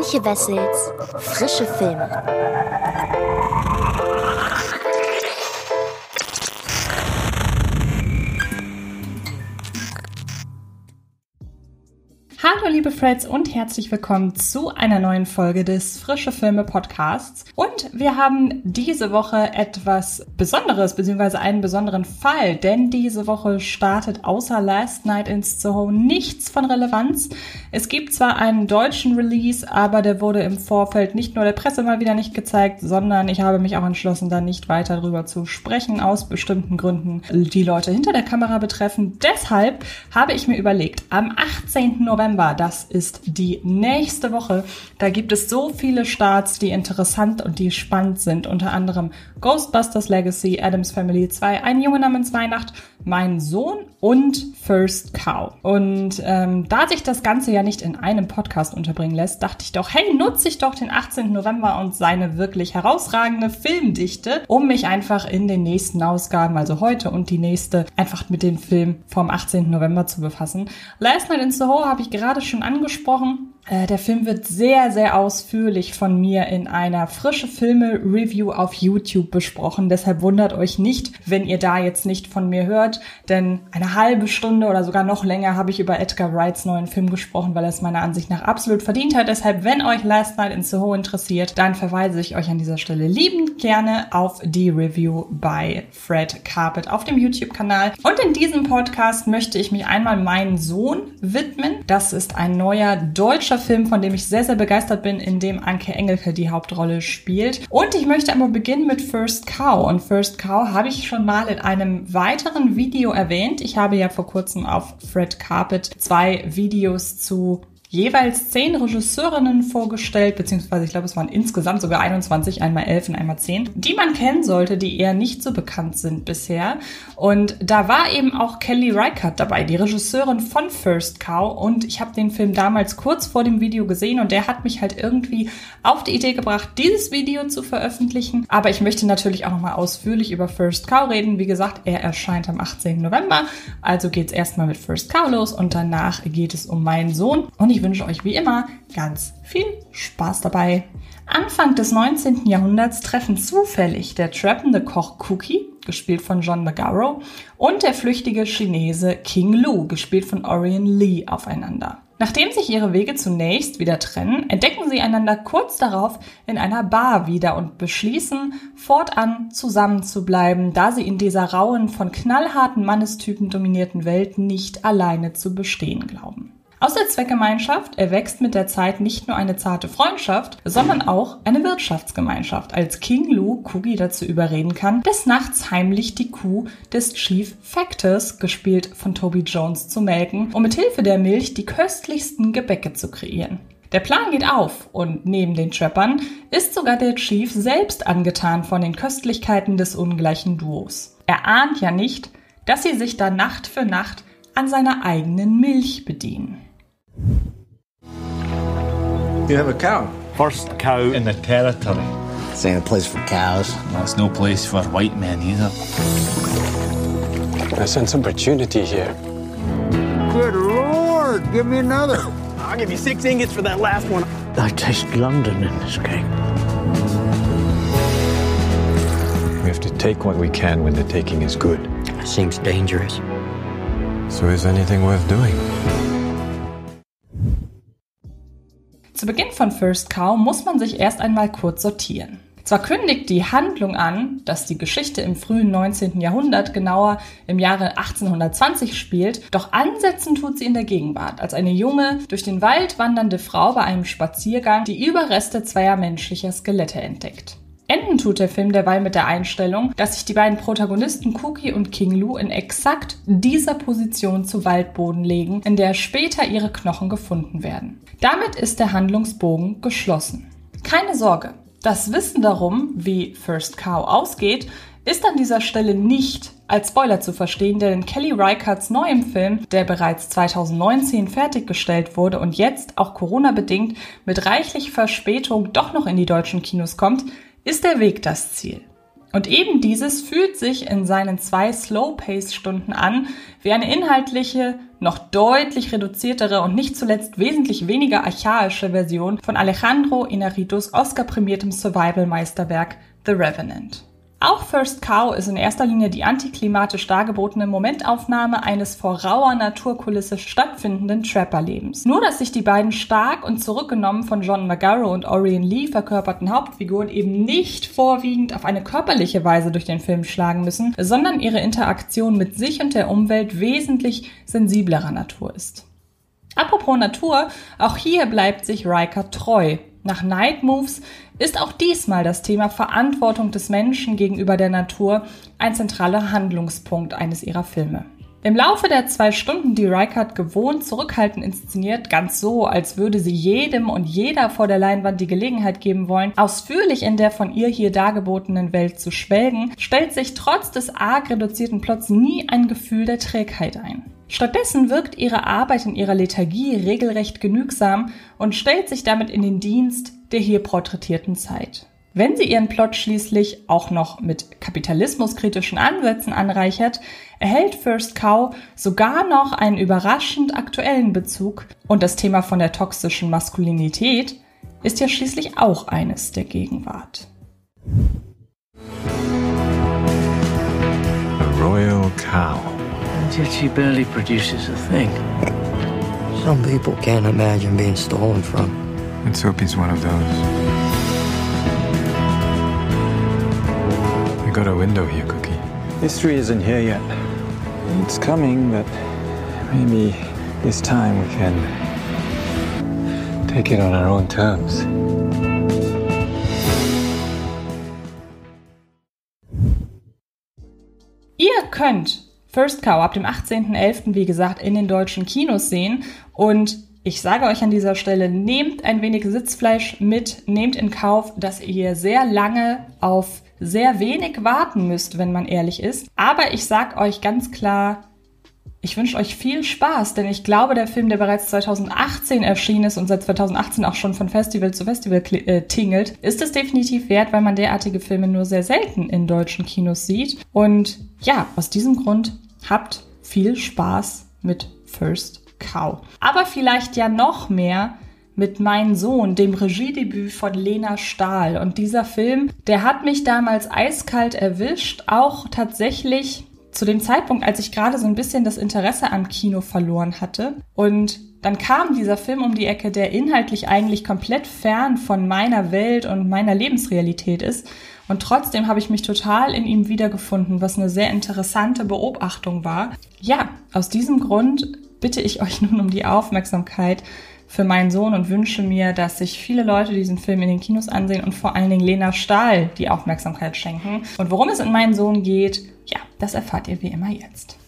Antje Wessels Frische Filme. Liebe Freds und herzlich willkommen zu einer neuen Folge des Frische Filme Podcasts. Und wir haben diese Woche etwas Besonderes, beziehungsweise einen besonderen Fall, denn diese Woche startet außer Last Night in Soho nichts von Relevanz. Es gibt zwar einen deutschen Release, aber der wurde im Vorfeld nicht nur der Presse mal wieder nicht gezeigt, sondern ich habe mich auch entschlossen, da nicht weiter darüber zu sprechen, aus bestimmten Gründen, die Leute hinter der Kamera betreffen. Deshalb habe ich mir überlegt, am 18. November, das ist die nächste Woche, da gibt es so viele Starts, die interessant und die spannend sind. Unter anderem Ghostbusters Legacy, Adams Family 2, Ein Junge namens Weihnacht, Mein Sohn und First Cow. Und ähm, da sich das Ganze ja nicht in einem Podcast unterbringen lässt, dachte ich doch, hey, nutze ich doch den 18. November und seine wirklich herausragende Filmdichte, um mich einfach in den nächsten Ausgaben, also heute und die nächste, einfach mit dem Film vom 18. November zu befassen. Last Night in Soho habe ich gerade schon angesprochen. Äh, der Film wird sehr, sehr ausführlich von mir in einer frische Filme-Review auf YouTube besprochen. Deshalb wundert euch nicht, wenn ihr da jetzt nicht von mir hört, denn eine halbe Stunde oder sogar noch länger habe ich über Edgar Wrights neuen Film gesprochen, weil er es meiner Ansicht nach absolut verdient hat. Deshalb, wenn euch Last Night in Soho interessiert, dann verweise ich euch an dieser Stelle liebend gerne auf die Review bei Fred Carpet auf dem YouTube-Kanal. Und in diesem Podcast möchte ich mich einmal meinen Sohn widmen. Das ist ein neuer deutscher Film, von dem ich sehr, sehr begeistert bin, in dem Anke Engelke die Hauptrolle spielt. Und ich möchte aber beginnen mit First Cow. Und First Cow habe ich schon mal in einem weiteren Video erwähnt. Ich habe ja vor kurzem auf Fred Carpet zwei Videos zu jeweils zehn Regisseurinnen vorgestellt, beziehungsweise ich glaube, es waren insgesamt sogar 21, einmal elf und einmal zehn, die man kennen sollte, die eher nicht so bekannt sind bisher. Und da war eben auch Kelly Reichardt dabei, die Regisseurin von First Cow. Und ich habe den Film damals kurz vor dem Video gesehen und der hat mich halt irgendwie auf die Idee gebracht, dieses Video zu veröffentlichen. Aber ich möchte natürlich auch nochmal ausführlich über First Cow reden. Wie gesagt, er erscheint am 18. November. Also geht's erstmal mit First Cow los und danach geht es um meinen Sohn. Und ich ich wünsche euch wie immer ganz viel Spaß dabei. Anfang des 19. Jahrhunderts treffen zufällig der trappende Koch Cookie, gespielt von John McGarrow, und der flüchtige Chinese King Lu, gespielt von Orion Lee, aufeinander. Nachdem sich ihre Wege zunächst wieder trennen, entdecken sie einander kurz darauf in einer Bar wieder und beschließen, fortan zusammen zu bleiben, da sie in dieser rauen, von knallharten Mannestypen dominierten Welt nicht alleine zu bestehen glauben. Aus der Zweckgemeinschaft erwächst mit der Zeit nicht nur eine zarte Freundschaft, sondern auch eine Wirtschaftsgemeinschaft, als King Lu Kugi dazu überreden kann, des Nachts heimlich die Kuh des Chief Factors, gespielt von Toby Jones, zu melken, um mit Hilfe der Milch die köstlichsten Gebäcke zu kreieren. Der Plan geht auf und neben den Trappern ist sogar der Chief selbst angetan von den Köstlichkeiten des ungleichen Duos. Er ahnt ja nicht, dass sie sich da Nacht für Nacht an seiner eigenen Milch bedienen. You have a cow. First cow in the territory. This ain't a place for cows. Well, it's no place for white men either. I sense opportunity here. Good lord, give me another. I'll give you six ingots for that last one. I taste London in this cake. We have to take what we can when the taking is good. Seems dangerous. So is anything worth doing? Zu Beginn von First Cow muss man sich erst einmal kurz sortieren. Zwar kündigt die Handlung an, dass die Geschichte im frühen 19. Jahrhundert, genauer im Jahre 1820 spielt, doch ansetzen tut sie in der Gegenwart, als eine junge, durch den Wald wandernde Frau bei einem Spaziergang die Überreste zweier menschlicher Skelette entdeckt. Enden tut der Film derweil mit der Einstellung, dass sich die beiden Protagonisten Cookie und King Lu in exakt dieser Position zu Waldboden legen, in der später ihre Knochen gefunden werden. Damit ist der Handlungsbogen geschlossen. Keine Sorge, das Wissen darum, wie First Cow ausgeht, ist an dieser Stelle nicht als Spoiler zu verstehen, denn Kelly Reichardts neuem Film, der bereits 2019 fertiggestellt wurde und jetzt auch Corona-bedingt mit reichlich Verspätung doch noch in die deutschen Kinos kommt, ist der Weg das Ziel. Und eben dieses fühlt sich in seinen zwei Slow-Pace-Stunden an, wie eine inhaltliche, noch deutlich reduziertere und nicht zuletzt wesentlich weniger archaische Version von Alejandro Inarritus Oscar-prämiertem Survival-Meisterwerk The Revenant. Auch First Cow ist in erster Linie die antiklimatisch dargebotene Momentaufnahme eines vor rauer Naturkulisse stattfindenden Trapper-Lebens. Nur, dass sich die beiden stark und zurückgenommen von John McGarrow und Orion Lee verkörperten Hauptfiguren eben nicht vorwiegend auf eine körperliche Weise durch den Film schlagen müssen, sondern ihre Interaktion mit sich und der Umwelt wesentlich sensiblerer Natur ist. Apropos Natur, auch hier bleibt sich Riker treu. Nach Night Moves ist auch diesmal das Thema Verantwortung des Menschen gegenüber der Natur ein zentraler Handlungspunkt eines ihrer Filme. Im Laufe der zwei Stunden, die Reichardt gewohnt zurückhaltend inszeniert, ganz so, als würde sie jedem und jeder vor der Leinwand die Gelegenheit geben wollen, ausführlich in der von ihr hier dargebotenen Welt zu schwelgen, stellt sich trotz des arg reduzierten Plots nie ein Gefühl der Trägheit ein. Stattdessen wirkt ihre Arbeit in ihrer Lethargie regelrecht genügsam und stellt sich damit in den Dienst der hier porträtierten Zeit. Wenn sie ihren Plot schließlich auch noch mit kapitalismuskritischen Ansätzen anreichert, erhält First Cow sogar noch einen überraschend aktuellen Bezug und das Thema von der toxischen Maskulinität ist ja schließlich auch eines der Gegenwart. A royal cow. And yet she barely produces a thing. Some people can't imagine being stolen from. Let's hope he's one of those. We got a window here, Cookie. History isn't here yet. It's coming, but maybe this time we can take it on our own terms. Ihr könnt First Cow ab dem 18.11. wie gesagt in den deutschen Kinos sehen und ich sage euch an dieser Stelle, nehmt ein wenig Sitzfleisch mit, nehmt in Kauf, dass ihr sehr lange auf sehr wenig warten müsst, wenn man ehrlich ist. Aber ich sag euch ganz klar, ich wünsche euch viel Spaß, denn ich glaube, der Film, der bereits 2018 erschienen ist und seit 2018 auch schon von Festival zu Festival äh, tingelt, ist es definitiv wert, weil man derartige Filme nur sehr selten in deutschen Kinos sieht. Und ja, aus diesem Grund habt viel Spaß mit First Cow. Aber vielleicht ja noch mehr mit Mein Sohn, dem Regiedebüt von Lena Stahl. Und dieser Film, der hat mich damals eiskalt erwischt, auch tatsächlich zu dem Zeitpunkt, als ich gerade so ein bisschen das Interesse am Kino verloren hatte. Und dann kam dieser Film um die Ecke, der inhaltlich eigentlich komplett fern von meiner Welt und meiner Lebensrealität ist. Und trotzdem habe ich mich total in ihm wiedergefunden, was eine sehr interessante Beobachtung war. Ja, aus diesem Grund bitte ich euch nun um die Aufmerksamkeit für meinen Sohn und wünsche mir, dass sich viele Leute diesen Film in den Kinos ansehen und vor allen Dingen Lena Stahl die Aufmerksamkeit schenken. Und worum es in meinen Sohn geht, ja, das erfahrt ihr wie immer jetzt.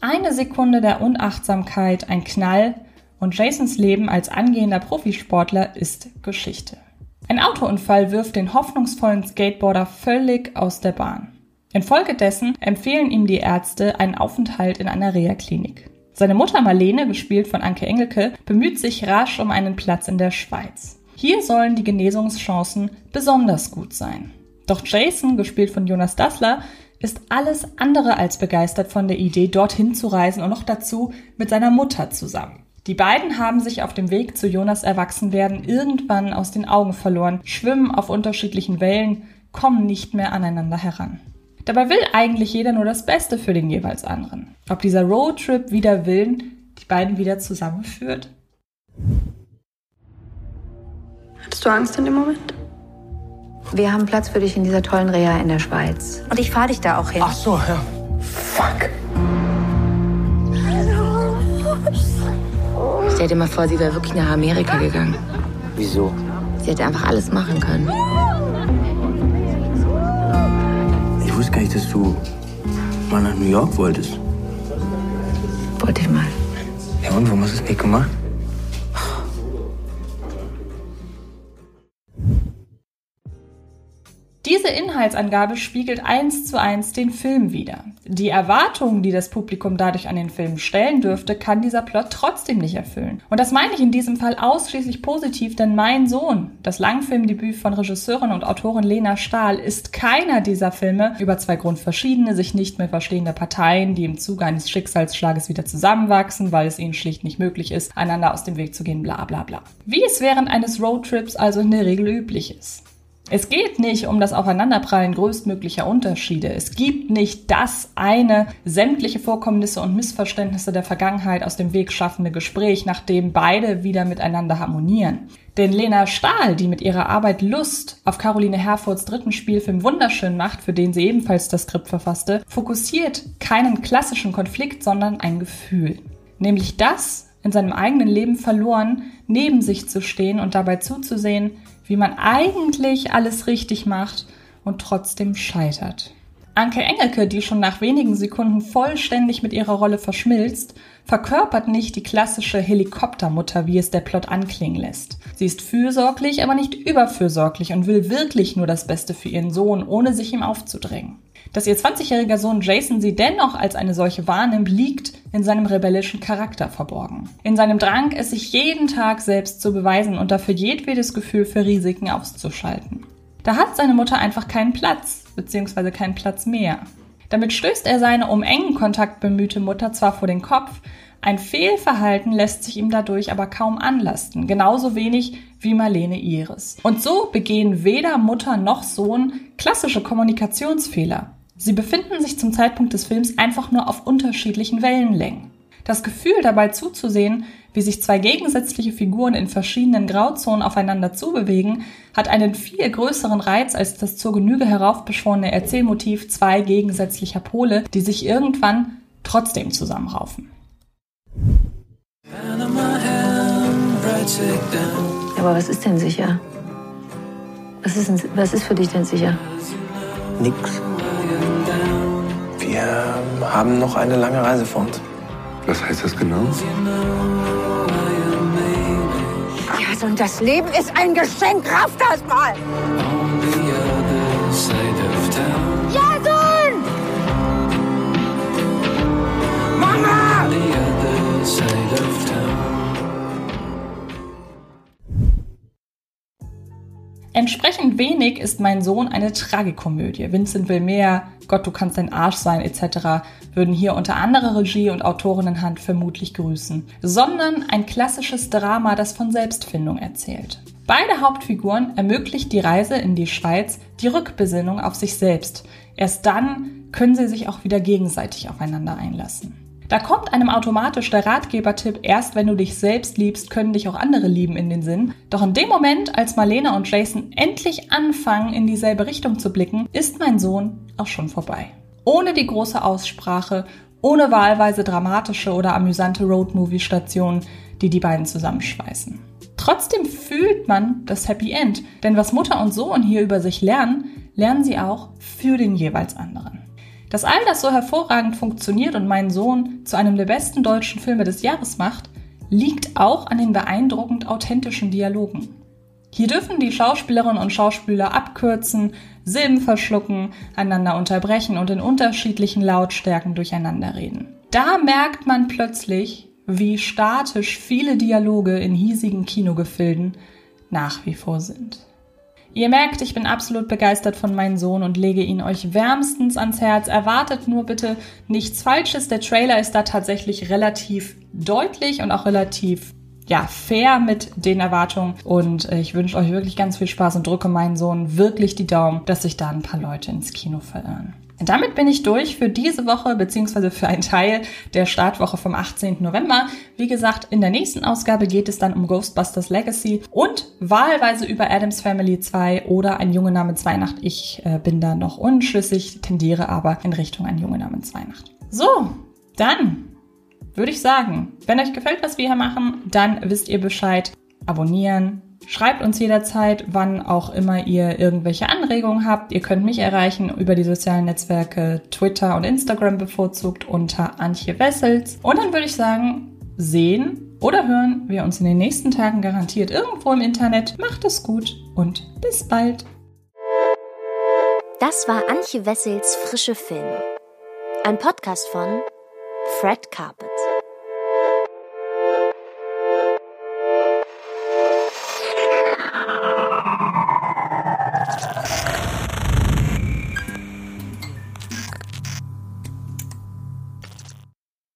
Eine Sekunde der Unachtsamkeit, ein Knall und Jasons Leben als angehender Profisportler ist Geschichte. Ein Autounfall wirft den hoffnungsvollen Skateboarder völlig aus der Bahn. Infolgedessen empfehlen ihm die Ärzte einen Aufenthalt in einer Reha-Klinik. Seine Mutter Marlene, gespielt von Anke Engelke, bemüht sich rasch um einen Platz in der Schweiz. Hier sollen die Genesungschancen besonders gut sein. Doch Jason, gespielt von Jonas Dassler, ist alles andere als begeistert von der Idee, dorthin zu reisen und noch dazu mit seiner Mutter zusammen. Die beiden haben sich auf dem Weg zu Jonas Erwachsenwerden irgendwann aus den Augen verloren, schwimmen auf unterschiedlichen Wellen, kommen nicht mehr aneinander heran. Dabei will eigentlich jeder nur das Beste für den jeweils anderen. Ob dieser Roadtrip wieder Willen die beiden wieder zusammenführt? Hattest du Angst in dem Moment? Wir haben Platz für dich in dieser tollen Reha in der Schweiz. Und ich fahre dich da auch hin. Ach so, ja. Fuck. Stell dir mal vor, sie wäre wirklich nach Amerika gegangen. Wieso? Sie hätte einfach alles machen können. Wusste gar nicht, dass du mal nach New York wolltest. Wollte ich mal. Ja, und warum hast du es nicht gemacht? Diese Inhaltsangabe spiegelt eins zu eins den Film wider. Die Erwartungen, die das Publikum dadurch an den Film stellen dürfte, kann dieser Plot trotzdem nicht erfüllen. Und das meine ich in diesem Fall ausschließlich positiv, denn mein Sohn, das Langfilmdebüt von Regisseurin und Autorin Lena Stahl, ist keiner dieser Filme über zwei grundverschiedene, sich nicht mehr verstehende Parteien, die im Zuge eines Schicksalsschlages wieder zusammenwachsen, weil es ihnen schlicht nicht möglich ist, einander aus dem Weg zu gehen, bla bla bla. Wie es während eines Roadtrips also in der Regel üblich ist. Es geht nicht um das Aufeinanderprallen größtmöglicher Unterschiede. Es gibt nicht das eine sämtliche Vorkommnisse und Missverständnisse der Vergangenheit aus dem Weg schaffende Gespräch, nachdem beide wieder miteinander harmonieren. Denn Lena Stahl, die mit ihrer Arbeit Lust auf Caroline Herfords dritten Spielfilm wunderschön macht, für den sie ebenfalls das Skript verfasste, fokussiert keinen klassischen Konflikt, sondern ein Gefühl. Nämlich das, in seinem eigenen Leben verloren, neben sich zu stehen und dabei zuzusehen, wie man eigentlich alles richtig macht und trotzdem scheitert. Anke Engelke, die schon nach wenigen Sekunden vollständig mit ihrer Rolle verschmilzt, verkörpert nicht die klassische Helikoptermutter, wie es der Plot anklingen lässt. Sie ist fürsorglich, aber nicht überfürsorglich und will wirklich nur das Beste für ihren Sohn, ohne sich ihm aufzudrängen. Dass ihr 20-jähriger Sohn Jason sie dennoch als eine solche wahrnimmt, liegt in seinem rebellischen Charakter verborgen. In seinem Drang, es sich jeden Tag selbst zu beweisen und dafür jedwedes Gefühl für Risiken auszuschalten. Da hat seine Mutter einfach keinen Platz, beziehungsweise keinen Platz mehr. Damit stößt er seine um engen Kontakt bemühte Mutter zwar vor den Kopf, ein Fehlverhalten lässt sich ihm dadurch aber kaum anlasten, genauso wenig wie Marlene ihres. Und so begehen weder Mutter noch Sohn klassische Kommunikationsfehler. Sie befinden sich zum Zeitpunkt des Films einfach nur auf unterschiedlichen Wellenlängen. Das Gefühl dabei zuzusehen, wie sich zwei gegensätzliche Figuren in verschiedenen Grauzonen aufeinander zubewegen, hat einen viel größeren Reiz als das zur Genüge heraufbeschworene Erzählmotiv zwei gegensätzlicher Pole, die sich irgendwann trotzdem zusammenraufen. Aber was ist denn sicher? Was ist, denn, was ist für dich denn sicher? Nix. Wir haben noch eine lange Reise vor uns. Was heißt das genau? Ja, und das Leben ist ein Geschenk, raff das mal! Wenig ist mein Sohn eine Tragikomödie. Vincent will mehr, Gott, du kannst ein Arsch sein, etc. würden hier unter anderer Regie und Autorinnenhand vermutlich grüßen, sondern ein klassisches Drama, das von Selbstfindung erzählt. Beide Hauptfiguren ermöglicht die Reise in die Schweiz die Rückbesinnung auf sich selbst. Erst dann können sie sich auch wieder gegenseitig aufeinander einlassen. Da kommt einem automatisch der Ratgebertipp, erst wenn du dich selbst liebst, können dich auch andere lieben in den Sinn. Doch in dem Moment, als Marlene und Jason endlich anfangen, in dieselbe Richtung zu blicken, ist mein Sohn auch schon vorbei. Ohne die große Aussprache, ohne wahlweise dramatische oder amüsante Roadmovie-Stationen, die die beiden zusammenschweißen. Trotzdem fühlt man das Happy End, denn was Mutter und Sohn hier über sich lernen, lernen sie auch für den jeweils anderen. Dass all das so hervorragend funktioniert und meinen Sohn zu einem der besten deutschen Filme des Jahres macht, liegt auch an den beeindruckend authentischen Dialogen. Hier dürfen die Schauspielerinnen und Schauspieler abkürzen, Silben verschlucken, einander unterbrechen und in unterschiedlichen Lautstärken durcheinander reden. Da merkt man plötzlich, wie statisch viele Dialoge in hiesigen Kinogefilden nach wie vor sind. Ihr merkt, ich bin absolut begeistert von meinem Sohn und lege ihn euch wärmstens ans Herz. Erwartet nur bitte nichts Falsches. Der Trailer ist da tatsächlich relativ deutlich und auch relativ ja, fair mit den Erwartungen. Und äh, ich wünsche euch wirklich ganz viel Spaß und drücke meinen Sohn wirklich die Daumen, dass sich da ein paar Leute ins Kino verirren. Damit bin ich durch für diese Woche beziehungsweise für einen Teil der Startwoche vom 18. November. Wie gesagt, in der nächsten Ausgabe geht es dann um Ghostbusters Legacy und wahlweise über Adams Family 2 oder ein Junge namens Weihnacht. Ich äh, bin da noch unschlüssig, tendiere aber in Richtung ein Junge namens Weihnacht. So, dann würde ich sagen, wenn euch gefällt, was wir hier machen, dann wisst ihr Bescheid. Abonnieren, Schreibt uns jederzeit, wann auch immer ihr irgendwelche Anregungen habt. Ihr könnt mich erreichen über die sozialen Netzwerke Twitter und Instagram bevorzugt unter Antje Wessels. Und dann würde ich sagen, sehen oder hören wir uns in den nächsten Tagen garantiert irgendwo im Internet. Macht es gut und bis bald. Das war Antje Wessels Frische Filme. Ein Podcast von Fred Carpet.